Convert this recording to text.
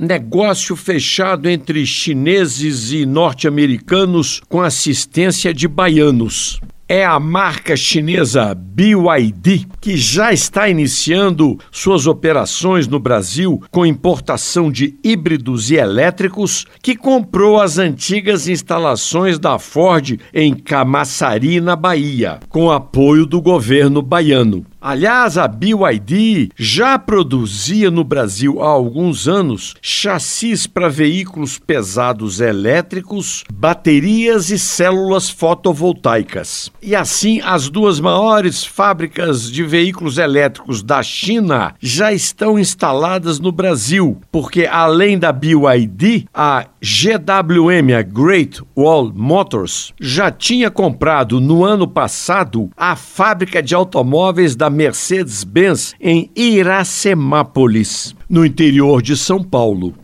negócio fechado entre chineses e norte-americanos com assistência de baianos é a marca chinesa BYD, que já está iniciando suas operações no Brasil com importação de híbridos e elétricos, que comprou as antigas instalações da Ford em Camaçari, na Bahia, com apoio do governo baiano. Aliás, a BYD já produzia no Brasil há alguns anos chassis para veículos pesados elétricos, baterias e células fotovoltaicas. E assim, as duas maiores fábricas de veículos elétricos da China já estão instaladas no Brasil, porque além da BYD, a GWM, a Great Wall Motors, já tinha comprado no ano passado a fábrica de automóveis da Mercedes-Benz em Iracemápolis, no interior de São Paulo.